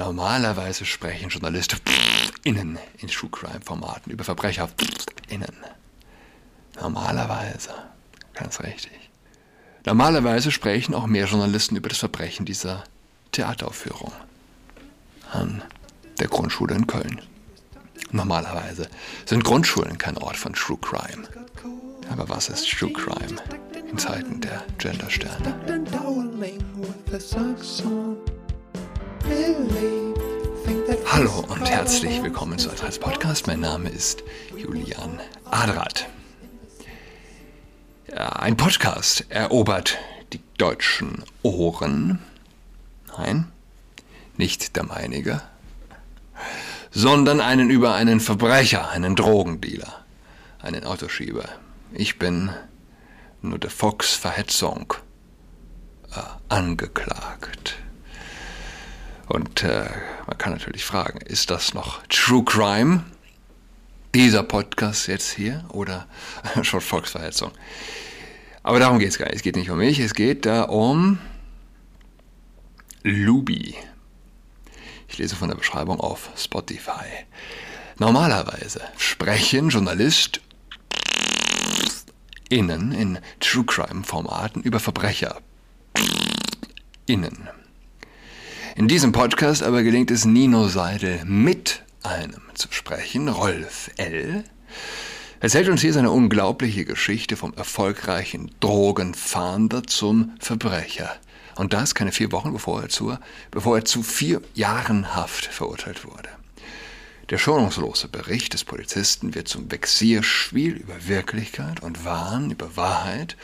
Normalerweise sprechen Journalisten innen in True Crime Formaten über Verbrecher innen. Normalerweise. Ganz richtig. Normalerweise sprechen auch mehr Journalisten über das Verbrechen dieser Theateraufführung an der Grundschule in Köln. Normalerweise sind Grundschulen kein Ort von True Crime. Aber was ist True Crime in Zeiten der Gendersterne? Hallo und herzlich willkommen zu Adress Podcast. Mein Name ist Julian Adrat. Ein Podcast erobert die deutschen Ohren. Nein, nicht der meinige, sondern einen über einen Verbrecher, einen Drogendealer, einen Autoschieber. Ich bin nur der Volksverhetzung äh, angeklagt. Und äh, man kann natürlich fragen, ist das noch True Crime? Dieser Podcast jetzt hier oder schon Volksverhetzung? Aber darum geht es gar nicht. Es geht nicht um mich, es geht da um Lubi. Ich lese von der Beschreibung auf Spotify. Normalerweise sprechen Journalist innen in True Crime Formaten über Verbrecher innen. In diesem Podcast aber gelingt es Nino Seidel mit einem zu sprechen. Rolf L. erzählt uns hier seine unglaubliche Geschichte vom erfolgreichen Drogenfahnder zum Verbrecher. Und das keine vier Wochen, bevor er, zu, bevor er zu vier Jahren Haft verurteilt wurde. Der schonungslose Bericht des Polizisten wird zum Vexierspiel über Wirklichkeit und Wahn, über Wahrheit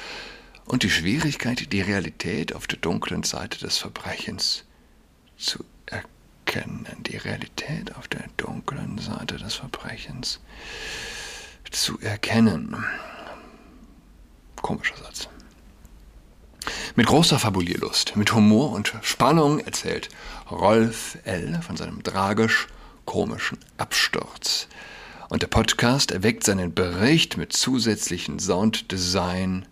und die Schwierigkeit, die Realität auf der dunklen Seite des Verbrechens zu erkennen, die Realität auf der dunklen Seite des Verbrechens zu erkennen. Komischer Satz. Mit großer Fabulierlust, mit Humor und Spannung erzählt Rolf L. von seinem tragisch komischen Absturz. Und der Podcast erweckt seinen Bericht mit zusätzlichen Sounddesign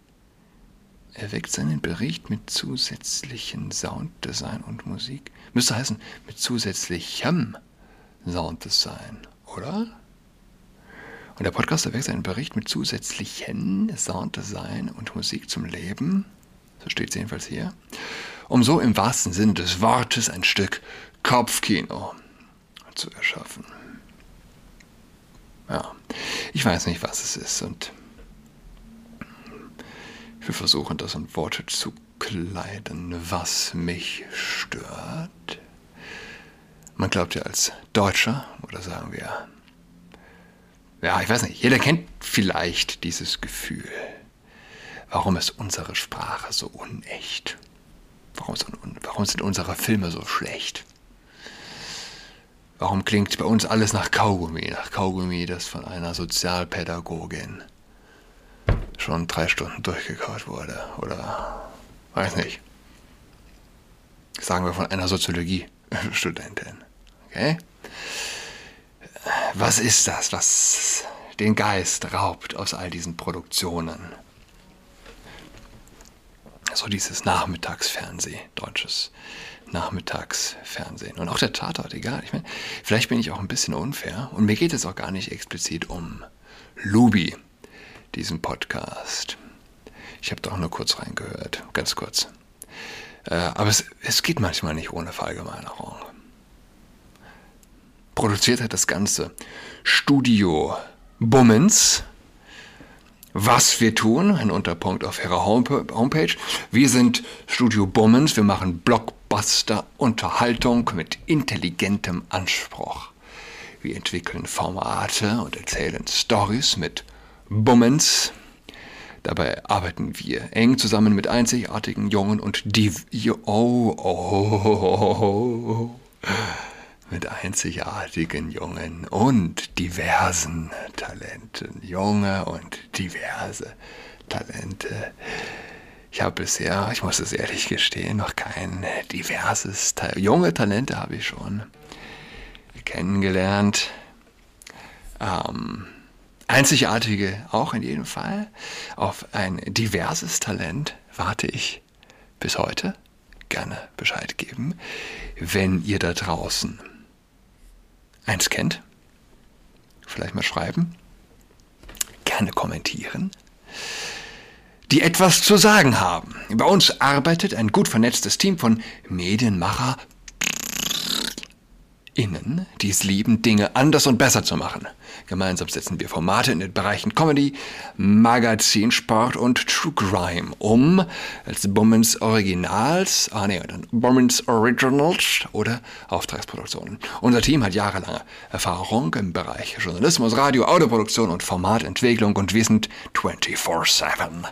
erweckt seinen Bericht mit zusätzlichen Sounddesign und Musik. Müsste heißen, mit zusätzlichem Sounddesign, oder? Und der Podcast erweckt seinen Bericht mit zusätzlichen Sounddesign und Musik zum Leben. So steht es jedenfalls hier. Um so im wahrsten Sinne des Wortes ein Stück Kopfkino zu erschaffen. Ja, ich weiß nicht, was es ist und will versuchen, das in Worte zu kleiden, was mich stört. Man glaubt ja als Deutscher, oder sagen wir, ja, ich weiß nicht, jeder kennt vielleicht dieses Gefühl. Warum ist unsere Sprache so unecht? Warum, warum sind unsere Filme so schlecht? Warum klingt bei uns alles nach Kaugummi, nach Kaugummi, das von einer Sozialpädagogin schon drei Stunden durchgekaut wurde. Oder weiß nicht. Sagen wir von einer Soziologie-Studentin. Okay? Was ist das, was den Geist raubt aus all diesen Produktionen? So dieses Nachmittagsfernsehen, deutsches Nachmittagsfernsehen. Und auch der Tatort, egal. Ich meine, vielleicht bin ich auch ein bisschen unfair. Und mir geht es auch gar nicht explizit um Lubi diesen Podcast. Ich habe doch nur kurz reingehört, ganz kurz. Äh, aber es, es geht manchmal nicht ohne Verallgemeinerung. Produziert hat das Ganze Studio Bummens. Was wir tun, ein Unterpunkt auf ihrer Homepage. Wir sind Studio Bummens, wir machen Blockbuster-Unterhaltung mit intelligentem Anspruch. Wir entwickeln Formate und erzählen Stories mit Bummens. Dabei arbeiten wir eng zusammen mit einzigartigen Jungen und Div oh, oh, oh, mit einzigartigen Jungen und diversen Talenten. Junge und diverse Talente. Ich habe bisher, ich muss es ehrlich gestehen, noch kein diverses Talent. Junge Talente habe ich schon kennengelernt. Ähm, Einzigartige auch in jedem Fall. Auf ein diverses Talent warte ich bis heute. gerne Bescheid geben, wenn ihr da draußen eins kennt. Vielleicht mal schreiben. Gerne kommentieren. Die etwas zu sagen haben. Bei uns arbeitet ein gut vernetztes Team von Medienmacher, Innen, die es lieben, Dinge anders und besser zu machen. Gemeinsam setzen wir Formate in den Bereichen Comedy, Magazin, Sport und True Crime um, als Bummens Originals, ah nee, dann Bummens Originals oder Auftragsproduktionen. Unser Team hat jahrelange Erfahrung im Bereich Journalismus, Radio, Autoproduktion und Formatentwicklung und wir sind 24-7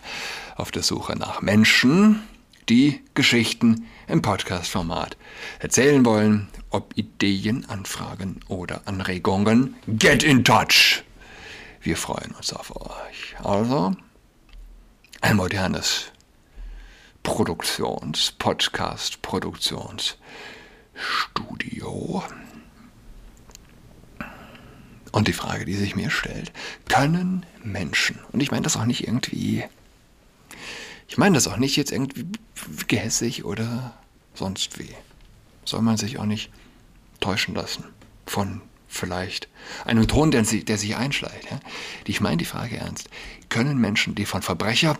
auf der Suche nach Menschen, die Geschichten im Podcast-Format erzählen wollen, ob Ideen, Anfragen oder Anregungen. Get in touch! Wir freuen uns auf euch. Also, ein modernes Produktions-, Podcast-Produktionsstudio. Und die Frage, die sich mir stellt, können Menschen, und ich meine das auch nicht irgendwie ich meine das auch nicht jetzt irgendwie gehässig oder sonst wie. Soll man sich auch nicht täuschen lassen von vielleicht einem Ton, der, der sich einschleicht. Ja? Ich meine die Frage ernst. Können Menschen, die von Verbrecher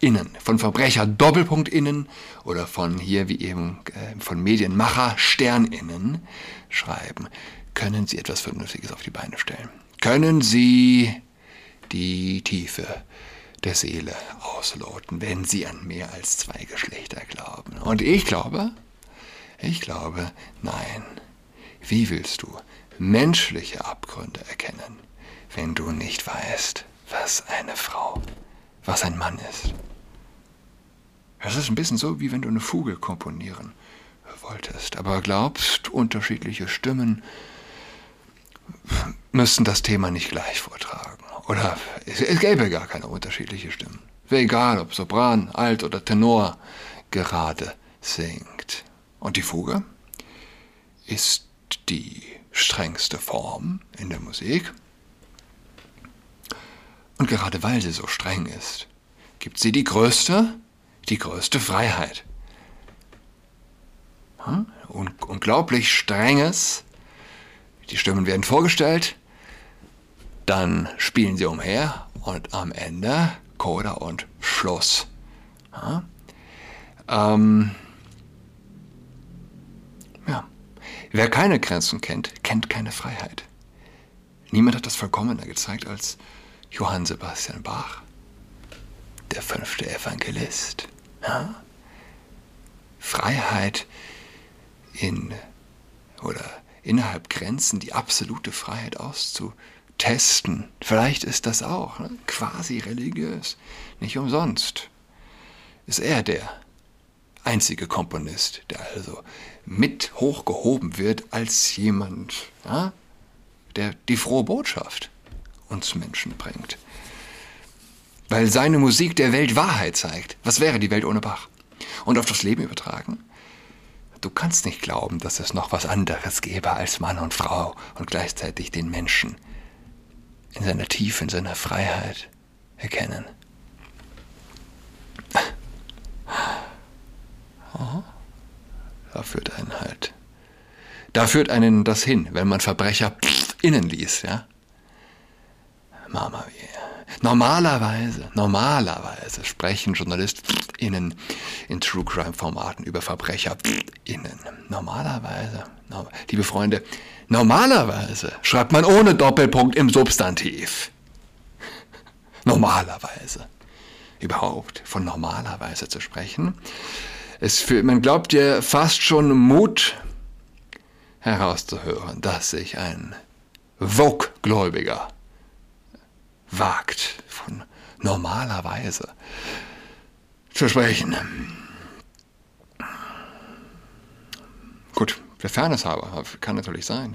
innen, von Verbrecher Doppelpunkt innen oder von hier wie eben äh, von Medienmacher Stern innen schreiben, können sie etwas Vernünftiges auf die Beine stellen? Können sie die Tiefe der Seele ausloten, wenn sie an mehr als zwei Geschlechter glauben. Und ich glaube, ich glaube, nein. Wie willst du menschliche Abgründe erkennen, wenn du nicht weißt, was eine Frau, was ein Mann ist? Es ist ein bisschen so, wie wenn du eine Fuge komponieren wolltest, aber glaubst, unterschiedliche Stimmen müssten das Thema nicht gleich vortragen. Oder es, es gäbe gar keine unterschiedliche Stimmen. Wäre egal, ob Sopran, Alt oder Tenor gerade singt. Und die Fuge ist die strengste Form in der Musik. Und gerade weil sie so streng ist, gibt sie die größte, die größte Freiheit. Hm? unglaublich strenges. Die Stimmen werden vorgestellt, dann spielen sie umher und am Ende Coda und Schluss. Ja. Ähm, ja. Wer keine Grenzen kennt, kennt keine Freiheit. Niemand hat das vollkommener gezeigt als Johann Sebastian Bach, der fünfte Evangelist. Ja. Freiheit in oder innerhalb Grenzen die absolute Freiheit auszuüben testen. Vielleicht ist das auch ne? quasi religiös. Nicht umsonst ist er der einzige Komponist, der also mit hochgehoben wird als jemand, ja, der die frohe Botschaft uns Menschen bringt. Weil seine Musik der Welt Wahrheit zeigt. Was wäre die Welt ohne Bach? Und auf das Leben übertragen? Du kannst nicht glauben, dass es noch was anderes gäbe als Mann und Frau und gleichzeitig den Menschen in seiner Tiefe, in seiner Freiheit erkennen. Da führt einen halt. Da führt einen das hin, wenn man Verbrecher innen liest, ja. Mama wie. Normalerweise, normalerweise sprechen JournalistInnen in True Crime Formaten über VerbrecherInnen. Normalerweise, liebe Freunde, Normalerweise schreibt man ohne Doppelpunkt im Substantiv. Normalerweise. Überhaupt von normalerweise zu sprechen. Es für, man glaubt ja fast schon Mut herauszuhören, dass sich ein Vogue-Gläubiger wagt, von normalerweise zu sprechen. Gut, der Fairness halber kann natürlich sein,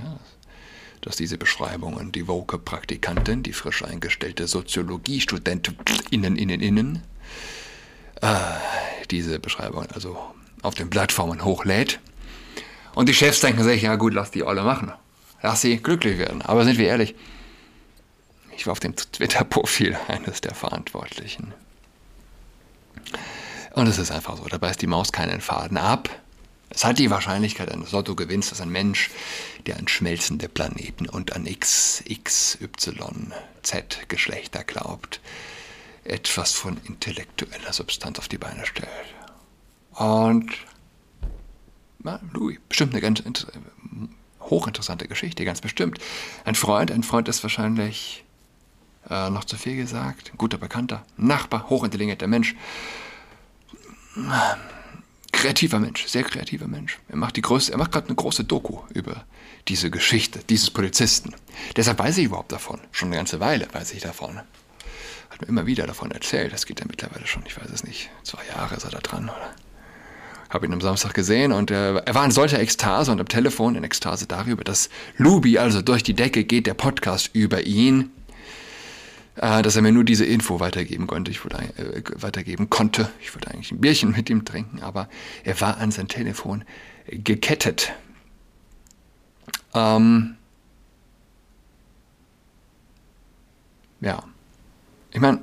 dass diese Beschreibungen die woke Praktikantin, die frisch eingestellte Soziologiestudentin innen, innen, innen, äh, diese Beschreibungen also auf den Plattformen hochlädt. Und die Chefs denken sich, ja gut, lass die alle machen. Lass sie glücklich werden. Aber sind wir ehrlich, ich war auf dem Twitter-Profil eines der Verantwortlichen. Und es ist einfach so, da beißt die Maus keinen Faden ab. Es hat die Wahrscheinlichkeit eines Lotto-Gewinns, dass ein Mensch, der an schmelzende Planeten und an X, X, Y, Z Geschlechter glaubt, etwas von intellektueller Substanz auf die Beine stellt. Und na, Louis, bestimmt eine ganz hochinteressante Geschichte, ganz bestimmt. Ein Freund, ein Freund ist wahrscheinlich äh, noch zu viel gesagt, guter Bekannter, Nachbar, hochintelligenter Mensch. Kreativer Mensch, sehr kreativer Mensch. Er macht, macht gerade eine große Doku über diese Geschichte dieses Polizisten. Deshalb weiß ich überhaupt davon. Schon eine ganze Weile weiß ich davon. Hat mir immer wieder davon erzählt. Das geht ja mittlerweile schon, ich weiß es nicht, zwei Jahre ist er da dran? Habe ihn am Samstag gesehen und äh, er war in solcher Ekstase und am Telefon in Ekstase darüber, dass Lubi also durch die Decke geht, der Podcast über ihn äh, dass er mir nur diese Info weitergeben konnte. Ich wollte, äh, weitergeben konnte. Ich wollte eigentlich ein Bierchen mit ihm trinken, aber er war an sein Telefon gekettet. Ähm, ja, ich meine,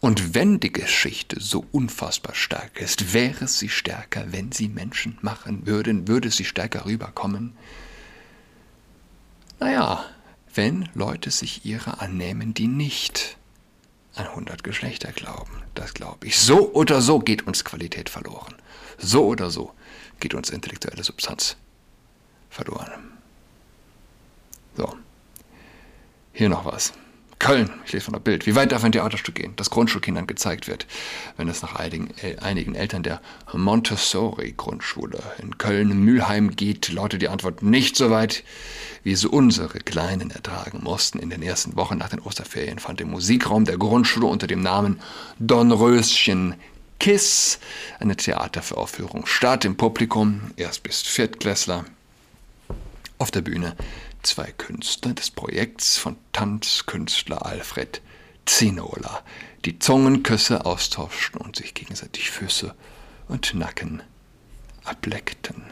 und wenn die Geschichte so unfassbar stark ist, wäre sie stärker, wenn sie Menschen machen würden, würde sie stärker rüberkommen. Naja, wenn Leute sich ihrer annehmen, die nicht an 100 Geschlechter glauben. Das glaube ich. So oder so geht uns Qualität verloren. So oder so geht uns intellektuelle Substanz verloren. So. Hier noch was. Köln, ich lese von der Bild. Wie weit darf ein Theaterstück gehen, das Grundschulkindern gezeigt wird, wenn es nach einigen, äh, einigen Eltern der Montessori-Grundschule in Köln-Mülheim geht, lautet die Antwort nicht so weit, wie es unsere Kleinen ertragen mussten. In den ersten Wochen nach den Osterferien fand im Musikraum der Grundschule unter dem Namen Dornröschen Kiss eine Theateraufführung statt. Im Publikum, erst bis Viertklässler, auf der Bühne zwei Künstler des Projekts von Tanzkünstler Alfred Zinola, die Zungenküsse austauschten und sich gegenseitig Füße und Nacken ableckten.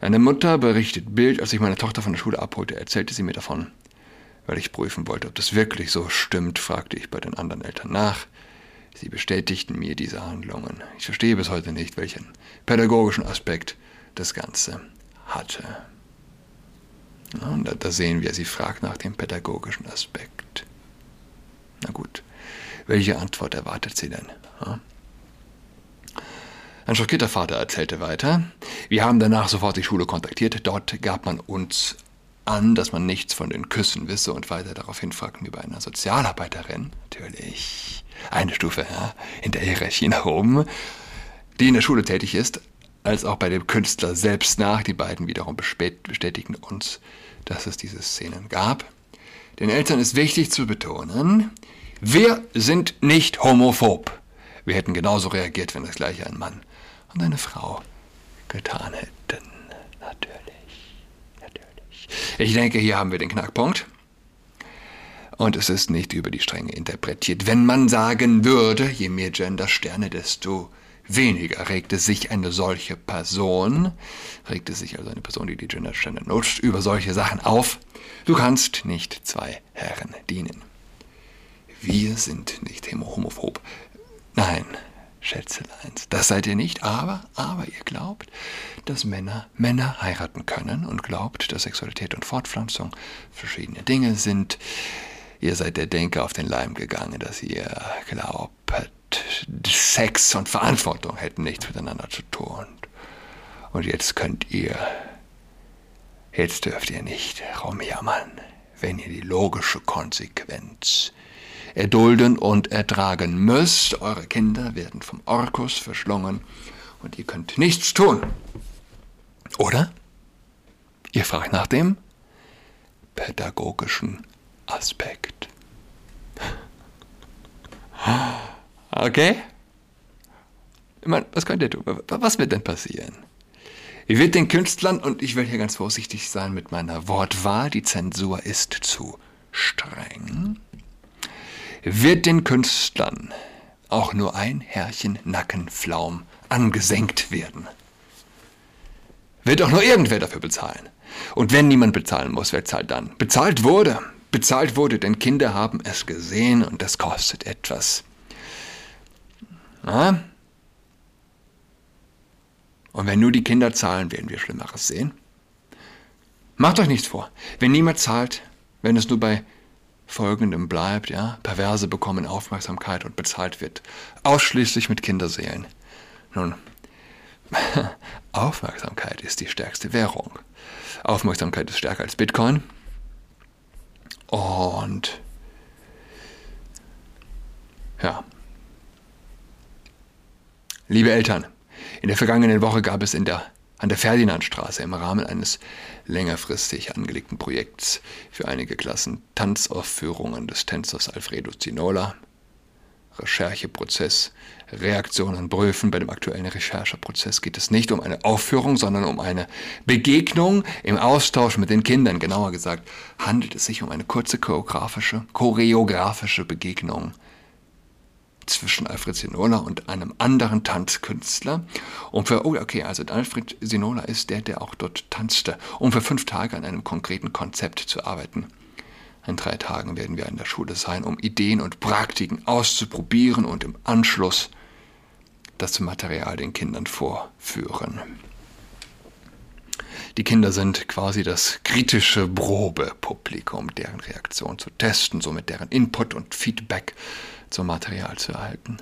Eine Mutter berichtet Bild, als ich meine Tochter von der Schule abholte, erzählte sie mir davon. Weil ich prüfen wollte, ob das wirklich so stimmt, fragte ich bei den anderen Eltern nach. Sie bestätigten mir diese Handlungen. Ich verstehe bis heute nicht, welchen pädagogischen Aspekt das Ganze hatte. Und da, sehen wir, sie fragt nach dem pädagogischen Aspekt. Na gut, welche Antwort erwartet sie denn? Ein schockierter Vater erzählte weiter. Wir haben danach sofort die Schule kontaktiert. Dort gab man uns an, dass man nichts von den Küssen wisse und weiter daraufhin fragten wir bei einer Sozialarbeiterin, natürlich eine Stufe ja, in der Hierarchie nach oben, die in der Schule tätig ist, als auch bei dem Künstler selbst nach. Die beiden wiederum bestätigen uns, dass es diese Szenen gab. Den Eltern ist wichtig zu betonen, wir sind nicht homophob. Wir hätten genauso reagiert, wenn das gleiche ein Mann und eine Frau getan hätten. Natürlich. Natürlich. Ich denke, hier haben wir den Knackpunkt. Und es ist nicht über die Stränge interpretiert. Wenn man sagen würde, je mehr Gendersterne, desto weniger regte sich eine solche Person, regte sich also eine Person, die die Gendersterne nutzt, über solche Sachen auf. Du kannst nicht zwei Herren dienen. Wir sind nicht homophob. Nein, Schätzeleins, das seid ihr nicht, aber, aber ihr glaubt, dass Männer Männer heiraten können und glaubt, dass Sexualität und Fortpflanzung verschiedene Dinge sind. Ihr seid der Denker auf den Leim gegangen, dass ihr glaubt, Sex und Verantwortung hätten nichts miteinander zu tun. Und jetzt könnt ihr, jetzt dürft ihr nicht rumjammern, wenn ihr die logische Konsequenz erdulden und ertragen müsst. Eure Kinder werden vom Orkus verschlungen und ihr könnt nichts tun. Oder? Ihr fragt nach dem pädagogischen Aspekt. Okay? Ich meine, was könnt ihr tun? Was wird denn passieren? Ihr wird den Künstlern, und ich will hier ganz vorsichtig sein mit meiner Wortwahl, die Zensur ist zu streng, wird den Künstlern auch nur ein Härchen Nackenflaum angesenkt werden. Wird auch nur irgendwer dafür bezahlen. Und wenn niemand bezahlen muss, wer zahlt dann? Bezahlt wurde. Bezahlt wurde, denn Kinder haben es gesehen und es kostet etwas. Na? Und wenn nur die Kinder zahlen, werden wir Schlimmeres sehen. Macht euch nichts vor. Wenn niemand zahlt, wenn es nur bei folgendem bleibt, ja, Perverse bekommen Aufmerksamkeit und bezahlt wird ausschließlich mit Kinderseelen. Nun, Aufmerksamkeit ist die stärkste Währung. Aufmerksamkeit ist stärker als Bitcoin. Und ja. Liebe Eltern, in der vergangenen Woche gab es in der, an der Ferdinandstraße im Rahmen eines längerfristig angelegten Projekts für einige Klassen Tanzaufführungen des Tänzers Alfredo Zinola Rechercheprozess, Reaktionen prüfen. Bei dem aktuellen Rechercheprozess geht es nicht um eine Aufführung, sondern um eine Begegnung im Austausch mit den Kindern. Genauer gesagt handelt es sich um eine kurze choreografische, choreografische Begegnung zwischen Alfred Sinola und einem anderen Tanzkünstler. Und für, oh, okay, also Alfred Sinola ist der, der auch dort tanzte, um für fünf Tage an einem konkreten Konzept zu arbeiten. In drei Tagen werden wir in der Schule sein, um Ideen und Praktiken auszuprobieren und im Anschluss das Material den Kindern vorführen. Die Kinder sind quasi das kritische Probepublikum, deren Reaktion zu testen, somit deren Input und Feedback zum Material zu erhalten.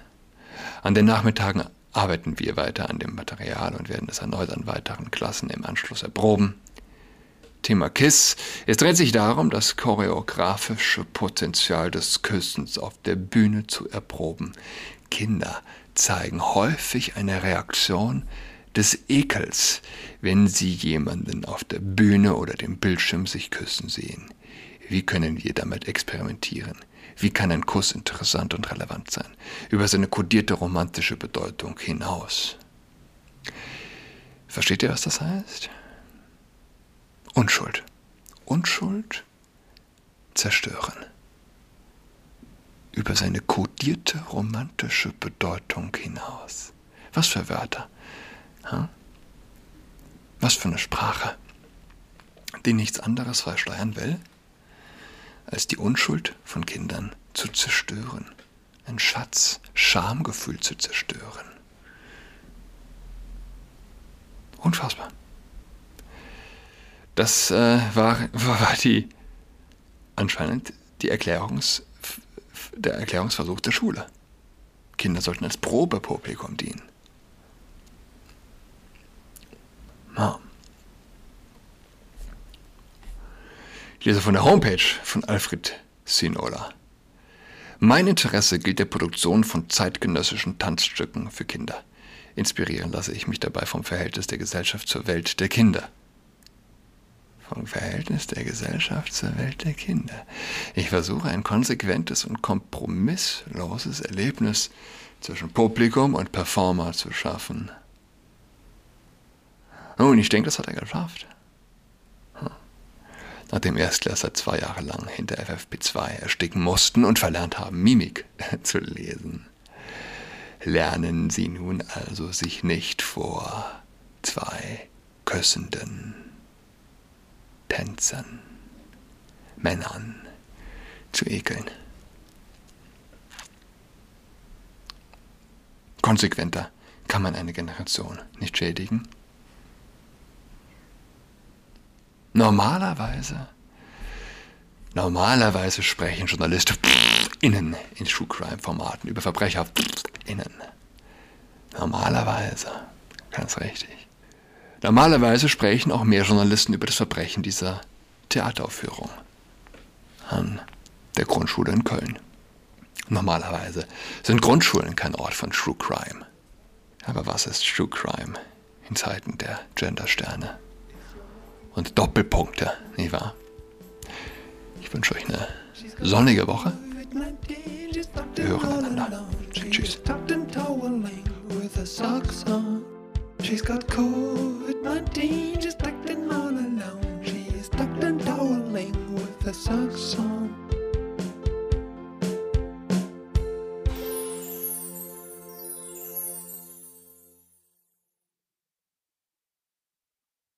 An den Nachmittagen arbeiten wir weiter an dem Material und werden es erneut an weiteren Klassen im Anschluss erproben. Thema KISS. Es dreht sich darum, das choreografische Potenzial des Küssens auf der Bühne zu erproben. Kinder zeigen häufig eine Reaktion des Ekels, wenn sie jemanden auf der Bühne oder dem Bildschirm sich küssen sehen. Wie können wir damit experimentieren? Wie kann ein Kuss interessant und relevant sein? Über seine kodierte romantische Bedeutung hinaus. Versteht ihr, was das heißt? Unschuld. Unschuld zerstören. Über seine kodierte romantische Bedeutung hinaus. Was für Wörter. Hm? Was für eine Sprache, die nichts anderes verschleiern will, als die Unschuld von Kindern zu zerstören. Ein Schatz, Schamgefühl zu zerstören. Unfassbar. Das äh, war, war die anscheinend die Erklärungs, der Erklärungsversuch der Schule. Kinder sollten als Probepublikum dienen. Ja. Ich lese von der Homepage von Alfred Sinola. Mein Interesse gilt der Produktion von zeitgenössischen Tanzstücken für Kinder. Inspirieren lasse ich mich dabei vom Verhältnis der Gesellschaft zur Welt der Kinder vom Verhältnis der Gesellschaft zur Welt der Kinder. Ich versuche ein konsequentes und kompromissloses Erlebnis zwischen Publikum und Performer zu schaffen. Nun, ich denke, das hat er geschafft. Hm. Nachdem Erstklässler zwei Jahre lang hinter FFP2 ersticken mussten und verlernt haben, Mimik zu lesen, lernen sie nun also sich nicht vor zwei Küssenden Tänzern, Männern zu ekeln. Konsequenter kann man eine Generation nicht schädigen. Normalerweise, normalerweise sprechen Journalisten innen in True Crime Formaten über Verbrecher innen. Normalerweise, ganz richtig. Normalerweise sprechen auch mehr Journalisten über das Verbrechen dieser Theateraufführung an der Grundschule in Köln. Normalerweise sind Grundschulen kein Ort von True Crime. Aber was ist True Crime in Zeiten der Gendersterne? Und Doppelpunkte, nicht wahr? Ich wünsche euch eine sonnige Woche. Wir hören einander. Tschüss. She's got COVID-19, she's tucked in all alone. She's tucked and toweling with her socks on.